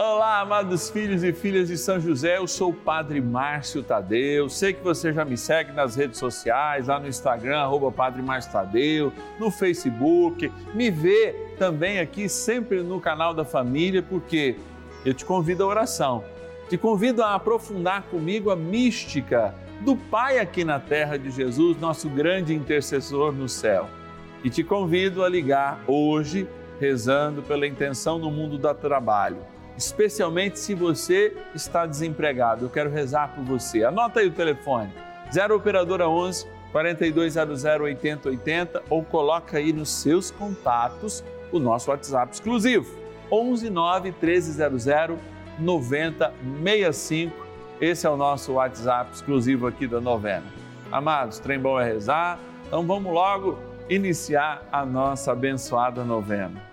Olá, amados filhos e filhas de São José, eu sou o Padre Márcio Tadeu. Sei que você já me segue nas redes sociais, lá no Instagram, arroba Padre Márcio Tadeu, no Facebook, me vê também aqui sempre no canal da família, porque eu te convido à oração, te convido a aprofundar comigo a mística do Pai aqui na terra de Jesus, nosso grande intercessor no céu. E te convido a ligar hoje, rezando pela intenção no mundo do trabalho especialmente se você está desempregado. Eu quero rezar por você. Anota aí o telefone: 0 operadora 11 4200 8080 ou coloca aí nos seus contatos o nosso WhatsApp exclusivo 11 9 1300 9065. Esse é o nosso WhatsApp exclusivo aqui da novena. Amados, trem bom é rezar. Então vamos logo iniciar a nossa abençoada novena.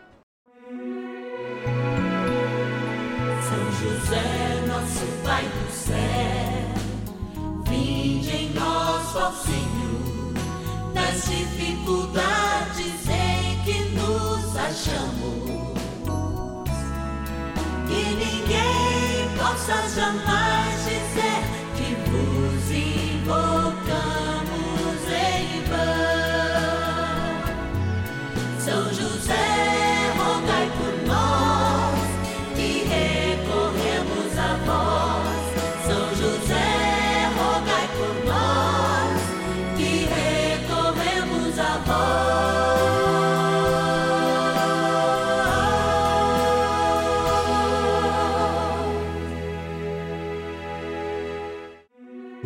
José, nosso Pai do céu, vinde em nós, ó Senhor, nas dificuldades em que nos achamos. Que ninguém possa jamais dizer que vos invocamos em vão. São José,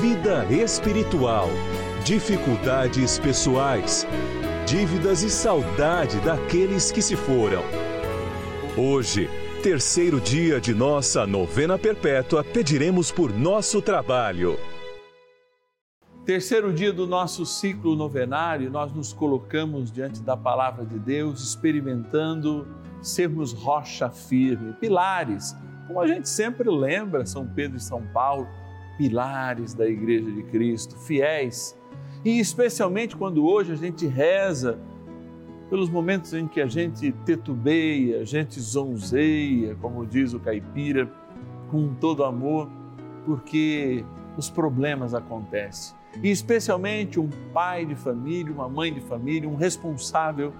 vida espiritual, dificuldades pessoais, dívidas e saudade daqueles que se foram. Hoje, terceiro dia de nossa novena perpétua, pediremos por nosso trabalho. Terceiro dia do nosso ciclo novenário, nós nos colocamos diante da palavra de Deus, experimentando sermos rocha firme, pilares, como a gente sempre lembra, São Pedro e São Paulo, pilares da Igreja de Cristo, fiéis. E especialmente quando hoje a gente reza pelos momentos em que a gente tetubeia, a gente zonzeia, como diz o caipira, com todo amor, porque os problemas acontecem. E especialmente um pai de família, uma mãe de família, um responsável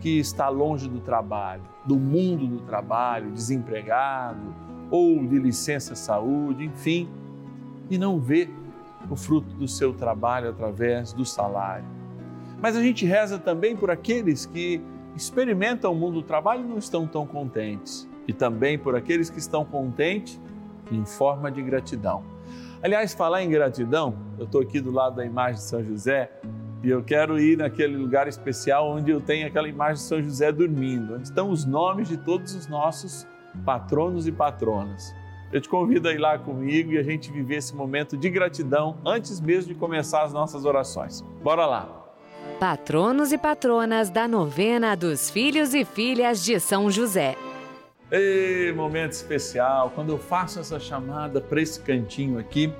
que está longe do trabalho, do mundo do trabalho, desempregado ou de licença saúde, enfim, e não vê o fruto do seu trabalho através do salário mas a gente reza também por aqueles que experimentam o mundo do trabalho e não estão tão contentes. E também por aqueles que estão contentes em forma de gratidão. Aliás, falar em gratidão, eu estou aqui do lado da imagem de São José e eu quero ir naquele lugar especial onde eu tenho aquela imagem de São José dormindo, onde estão os nomes de todos os nossos patronos e patronas. Eu te convido a ir lá comigo e a gente viver esse momento de gratidão antes mesmo de começar as nossas orações. Bora lá! Patronos e patronas da novena dos filhos e filhas de São José. Ei, momento especial, quando eu faço essa chamada para esse cantinho aqui,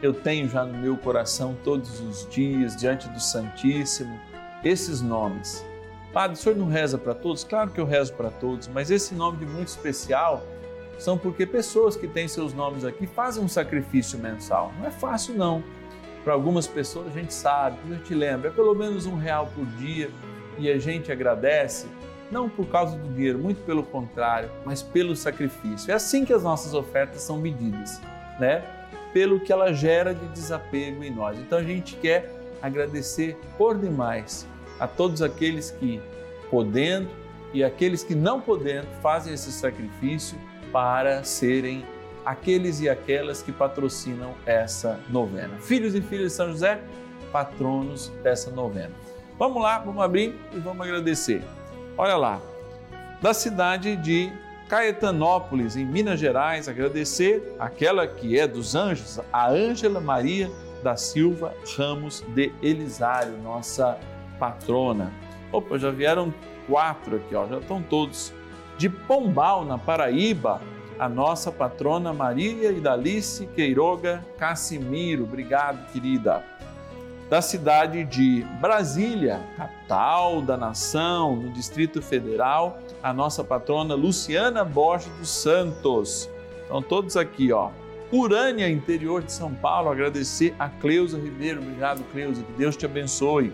eu tenho já no meu coração todos os dias, diante do Santíssimo, esses nomes. Padre, o senhor não reza para todos? Claro que eu rezo para todos, mas esse nome de muito especial são porque pessoas que têm seus nomes aqui fazem um sacrifício mensal. Não é fácil, não para algumas pessoas a gente sabe, a gente lembra, é pelo menos um real por dia e a gente agradece, não por causa do dinheiro, muito pelo contrário, mas pelo sacrifício. É assim que as nossas ofertas são medidas, né? Pelo que ela gera de desapego em nós. Então a gente quer agradecer por demais a todos aqueles que, podendo e aqueles que não podendo, fazem esse sacrifício para serem aqueles e aquelas que patrocinam essa novena. Filhos e filhas de São José, patronos dessa novena. Vamos lá, vamos abrir e vamos agradecer. Olha lá, da cidade de Caetanópolis, em Minas Gerais, agradecer aquela que é dos anjos, a Ângela Maria da Silva Ramos de Elisário, nossa patrona. Opa, já vieram quatro aqui, ó, já estão todos. De Pombal, na Paraíba, a nossa patrona Maria Idalice Queiroga Cassimiro. Obrigado, querida. Da cidade de Brasília, capital da nação, no Distrito Federal, a nossa patrona Luciana Borges dos Santos. Estão todos aqui, ó. Urânia, interior de São Paulo, agradecer a Cleusa Ribeiro. Obrigado, Cleusa, que Deus te abençoe.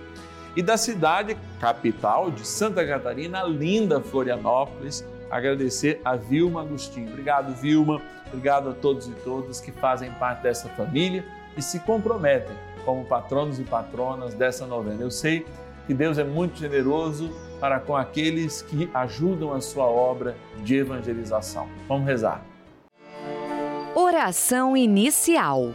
E da cidade capital de Santa Catarina, linda Florianópolis, agradecer a Vilma Agostinho. Obrigado, Vilma. Obrigado a todos e todas que fazem parte dessa família e se comprometem como patronos e patronas dessa novena. Eu sei que Deus é muito generoso para com aqueles que ajudam a sua obra de evangelização. Vamos rezar. Oração inicial.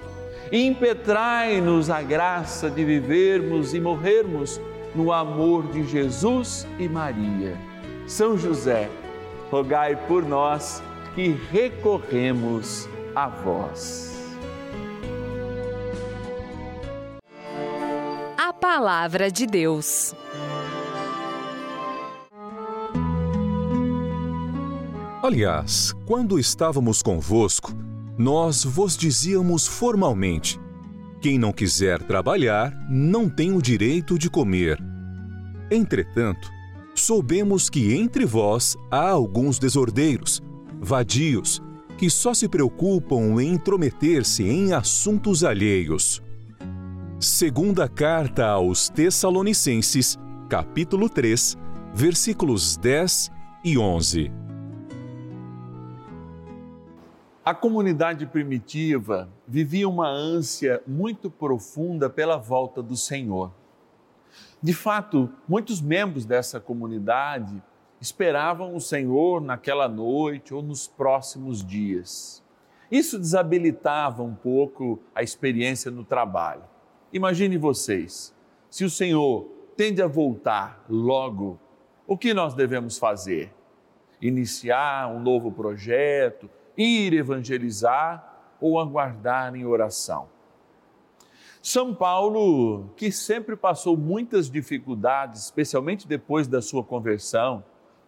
Impetrai-nos a graça de vivermos e morrermos no amor de Jesus e Maria. São José, rogai por nós que recorremos a vós. A Palavra de Deus. Aliás, quando estávamos convosco, nós vos dizíamos formalmente quem não quiser trabalhar não tem o direito de comer. Entretanto, soubemos que entre vós há alguns desordeiros, vadios, que só se preocupam em intrometer-se em assuntos alheios. Segunda carta aos Tessalonicenses, capítulo 3, versículos 10 e 11. A comunidade primitiva vivia uma ânsia muito profunda pela volta do Senhor. De fato, muitos membros dessa comunidade esperavam o Senhor naquela noite ou nos próximos dias. Isso desabilitava um pouco a experiência no trabalho. Imagine vocês, se o Senhor tende a voltar logo, o que nós devemos fazer? Iniciar um novo projeto, ir evangelizar ou aguardar em oração. São Paulo, que sempre passou muitas dificuldades, especialmente depois da sua conversão,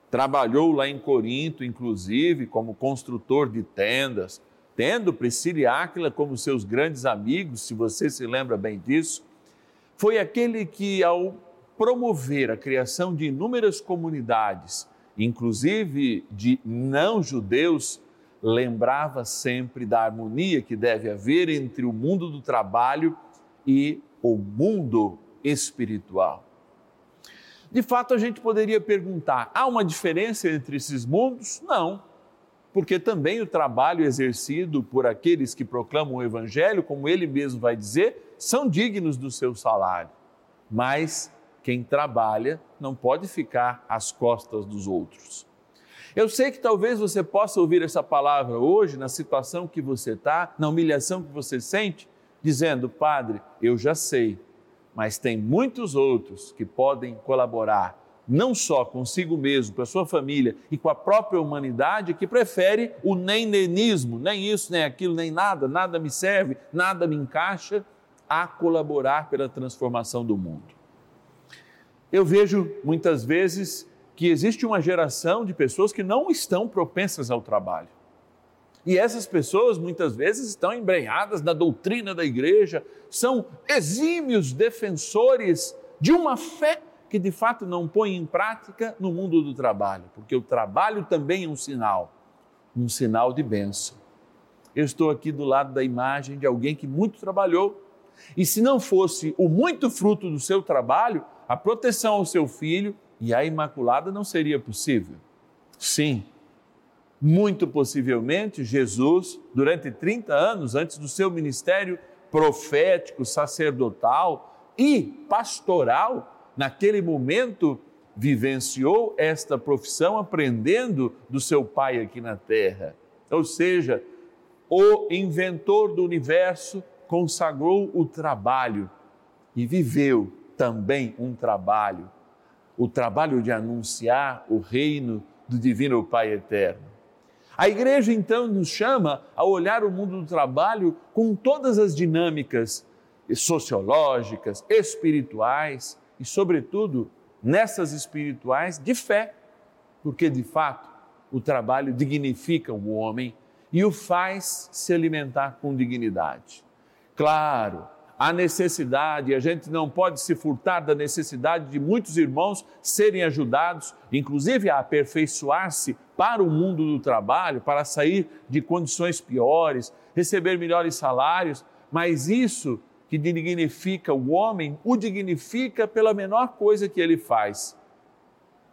trabalhou lá em Corinto, inclusive, como construtor de tendas, tendo Priscila e Áquila como seus grandes amigos, se você se lembra bem disso, foi aquele que, ao promover a criação de inúmeras comunidades, inclusive de não-judeus, lembrava sempre da harmonia que deve haver entre o mundo do trabalho e o mundo espiritual. De fato, a gente poderia perguntar: há uma diferença entre esses mundos? Não, porque também o trabalho exercido por aqueles que proclamam o Evangelho, como ele mesmo vai dizer, são dignos do seu salário. Mas quem trabalha não pode ficar às costas dos outros. Eu sei que talvez você possa ouvir essa palavra hoje, na situação que você está, na humilhação que você sente, dizendo: Padre, eu já sei, mas tem muitos outros que podem colaborar, não só consigo mesmo, com a sua família e com a própria humanidade, que prefere o nem nenismo, nem isso, nem aquilo, nem nada, nada me serve, nada me encaixa, a colaborar pela transformação do mundo. Eu vejo muitas vezes que existe uma geração de pessoas que não estão propensas ao trabalho. E essas pessoas muitas vezes estão embrenhadas na doutrina da igreja, são exímios defensores de uma fé que de fato não põe em prática no mundo do trabalho, porque o trabalho também é um sinal, um sinal de bênção. Eu estou aqui do lado da imagem de alguém que muito trabalhou, e se não fosse o muito fruto do seu trabalho, a proteção ao seu filho e a Imaculada não seria possível. Sim, muito possivelmente Jesus, durante 30 anos antes do seu ministério profético, sacerdotal e pastoral, naquele momento vivenciou esta profissão aprendendo do seu pai aqui na terra. Ou seja, o inventor do universo consagrou o trabalho e viveu também um trabalho, o trabalho de anunciar o reino do Divino Pai Eterno. A igreja então nos chama a olhar o mundo do trabalho com todas as dinâmicas sociológicas, espirituais e, sobretudo, nessas espirituais de fé, porque de fato o trabalho dignifica o homem e o faz se alimentar com dignidade. Claro, a necessidade, a gente não pode se furtar da necessidade de muitos irmãos serem ajudados, inclusive a aperfeiçoar-se para o mundo do trabalho, para sair de condições piores, receber melhores salários, mas isso que dignifica o homem, o dignifica pela menor coisa que ele faz.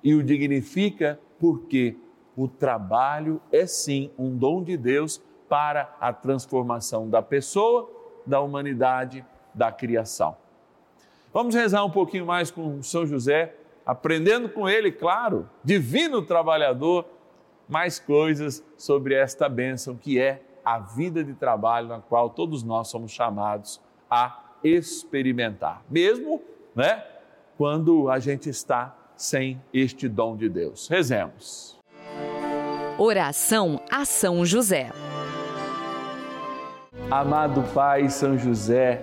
E o dignifica porque o trabalho é sim um dom de Deus para a transformação da pessoa da humanidade, da criação. Vamos rezar um pouquinho mais com São José, aprendendo com ele, claro, divino trabalhador, mais coisas sobre esta bênção que é a vida de trabalho na qual todos nós somos chamados a experimentar, mesmo, né, quando a gente está sem este dom de Deus. Rezemos. Oração a São José. Amado Pai São José,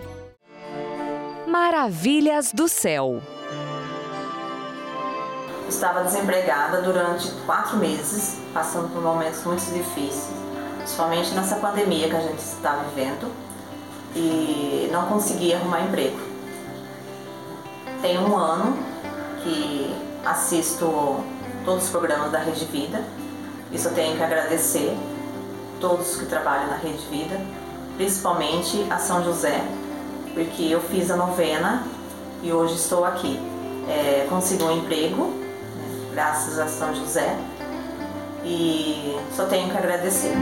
Maravilhas do céu. Estava desempregada durante quatro meses, passando por momentos muito difíceis, principalmente nessa pandemia que a gente está vivendo, e não conseguia arrumar emprego. Tem um ano que assisto todos os programas da Rede Vida, isso eu tenho que agradecer todos que trabalham na Rede Vida, principalmente a São José, porque eu fiz a novena e hoje estou aqui. É, consegui um emprego, né, graças a São José, e só tenho que agradecer.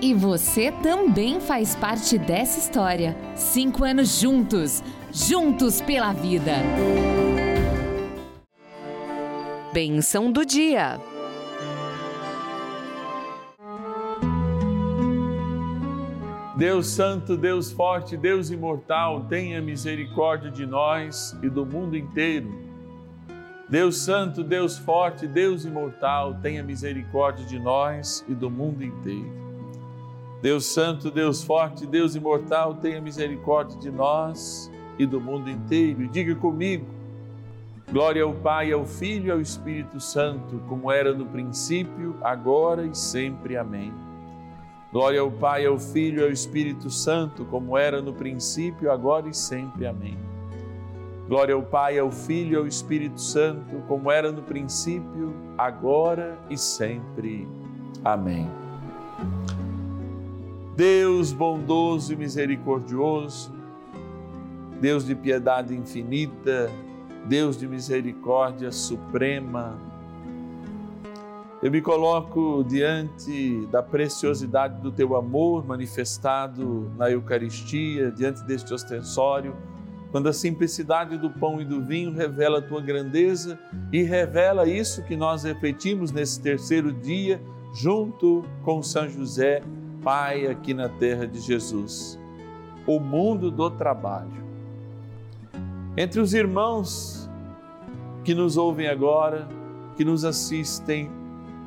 E você também faz parte dessa história. Cinco anos juntos, juntos pela vida. Benção do dia. Deus Santo, Deus Forte, Deus Imortal, tenha misericórdia de nós e do mundo inteiro. Deus Santo, Deus Forte, Deus Imortal, tenha misericórdia de nós e do mundo inteiro. Deus Santo, Deus Forte, Deus Imortal, tenha misericórdia de nós e do mundo inteiro. E diga comigo: glória ao Pai, ao Filho e ao Espírito Santo, como era no princípio, agora e sempre. Amém. Glória ao Pai, ao Filho e ao Espírito Santo, como era no princípio, agora e sempre. Amém. Glória ao Pai, ao Filho e ao Espírito Santo, como era no princípio, agora e sempre. Amém. Deus bondoso e misericordioso, Deus de piedade infinita, Deus de misericórdia suprema, eu me coloco diante da preciosidade do teu amor manifestado na Eucaristia, diante deste ostensório, quando a simplicidade do pão e do vinho revela a tua grandeza e revela isso que nós refletimos nesse terceiro dia, junto com São José, Pai aqui na terra de Jesus. O mundo do trabalho. Entre os irmãos que nos ouvem agora, que nos assistem,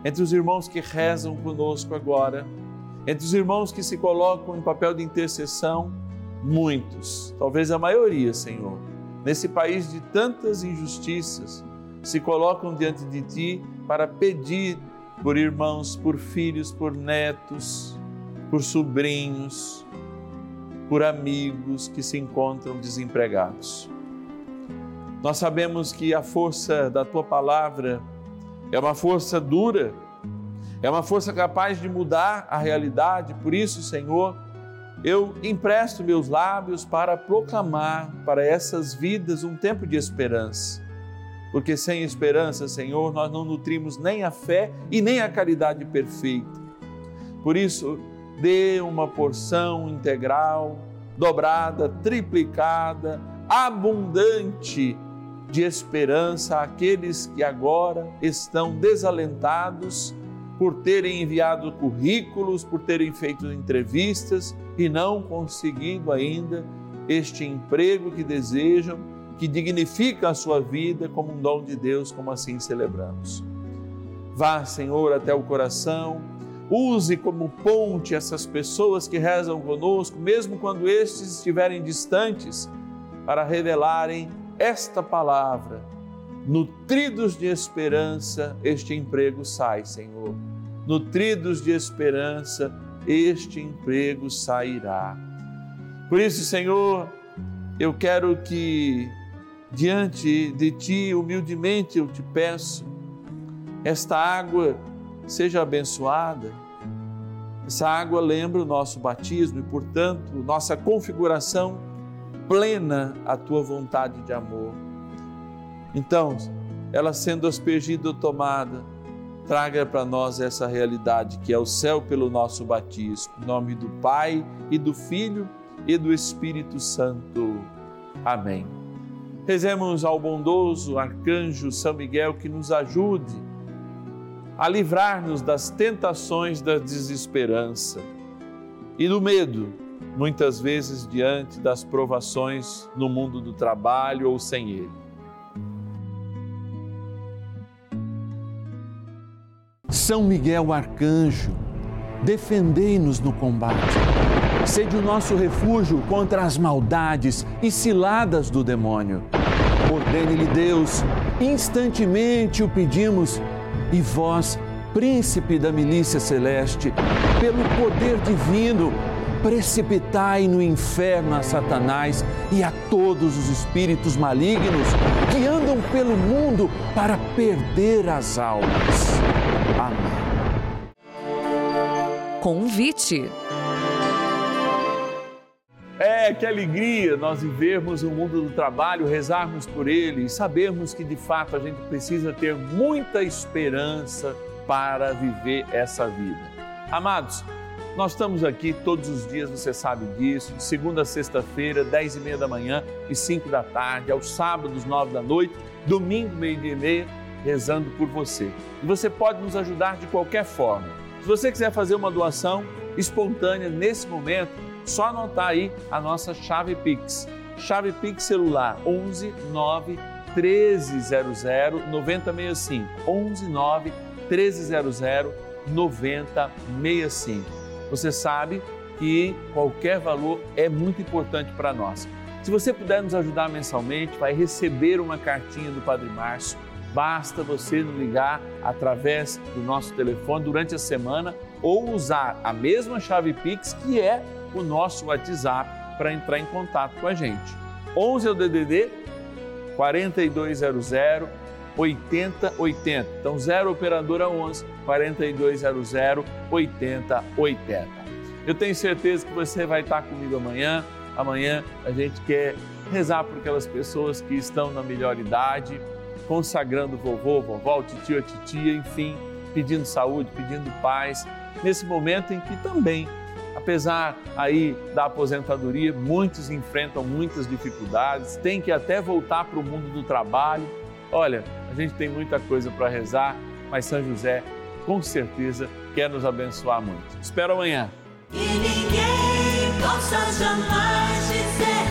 entre os irmãos que rezam conosco agora, entre os irmãos que se colocam em papel de intercessão, muitos, talvez a maioria, Senhor, nesse país de tantas injustiças, se colocam diante de Ti para pedir por irmãos, por filhos, por netos, por sobrinhos, por amigos que se encontram desempregados. Nós sabemos que a força da Tua palavra é uma força dura, é uma força capaz de mudar a realidade. Por isso, Senhor, eu empresto meus lábios para proclamar para essas vidas um tempo de esperança. Porque sem esperança, Senhor, nós não nutrimos nem a fé e nem a caridade perfeita. Por isso, dê uma porção integral, dobrada, triplicada, abundante de esperança àqueles que agora estão desalentados por terem enviado currículos, por terem feito entrevistas e não conseguido ainda este emprego que desejam, que dignifica a sua vida como um dom de Deus, como assim celebramos. Vá, Senhor, até o coração, use como ponte essas pessoas que rezam conosco, mesmo quando estes estiverem distantes, para revelarem esta palavra, nutridos de esperança, este emprego sai, Senhor. Nutridos de esperança, este emprego sairá. Por isso, Senhor, eu quero que diante de Ti, humildemente eu te peço, esta água seja abençoada. Essa água lembra o nosso batismo e, portanto, nossa configuração plena a tua vontade de amor. Então, ela sendo aspergida ou tomada, traga para nós essa realidade que é o céu pelo nosso batismo. Em nome do Pai e do Filho e do Espírito Santo. Amém. Rezemos ao bondoso arcanjo São Miguel que nos ajude a livrar-nos das tentações da desesperança e do medo, muitas vezes diante das provações no mundo do trabalho ou sem ele. São Miguel Arcanjo, defendei-nos no combate. Sede o nosso refúgio contra as maldades e ciladas do demônio. Ordene-lhe Deus, instantemente o pedimos, e vós, príncipe da milícia celeste, pelo poder divino, precipitai no inferno a Satanás e a todos os espíritos malignos que andam pelo mundo para perder as almas. Amém. Convite. É, que alegria nós vivermos o mundo do trabalho, rezarmos por ele e sabermos que de fato a gente precisa ter muita esperança para viver essa vida. Amados, nós estamos aqui todos os dias, você sabe disso, de segunda a sexta-feira, dez e meia da manhã e cinco da tarde, aos sábados, nove da noite, domingo, meio-dia e meia, rezando por você. E você pode nos ajudar de qualquer forma. Se você quiser fazer uma doação espontânea nesse momento, só anotar aí a nossa chave Pix. Chave Pix celular 11 9 1300 9065. 11 9 1300 9065. Você sabe que qualquer valor é muito importante para nós. Se você puder nos ajudar mensalmente, vai receber uma cartinha do Padre Márcio. Basta você nos ligar através do nosso telefone durante a semana ou usar a mesma chave Pix que é o nosso WhatsApp para entrar em contato com a gente. 11 é o DDD 4200 8080. Então 0 operadora 11 4200 8080. Eu tenho certeza que você vai estar comigo amanhã. Amanhã a gente quer rezar por aquelas pessoas que estão na melhor idade, consagrando vovô, vovó, tio, titia, enfim, pedindo saúde, pedindo paz, nesse momento em que também, apesar aí da aposentadoria, muitos enfrentam muitas dificuldades, têm que até voltar para o mundo do trabalho. Olha, a gente tem muita coisa para rezar, mas São José com certeza quer nos abençoar muito. Espero amanhã. E ninguém possa jamais dizer